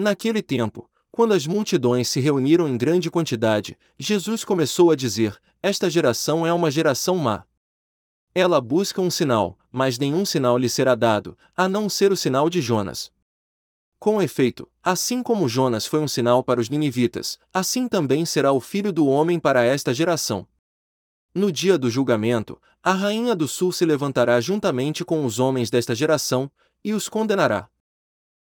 Naquele tempo, quando as multidões se reuniram em grande quantidade, Jesus começou a dizer: Esta geração é uma geração má. Ela busca um sinal, mas nenhum sinal lhe será dado, a não ser o sinal de Jonas. Com efeito, assim como Jonas foi um sinal para os ninivitas, assim também será o filho do homem para esta geração. No dia do julgamento, a rainha do sul se levantará juntamente com os homens desta geração, e os condenará.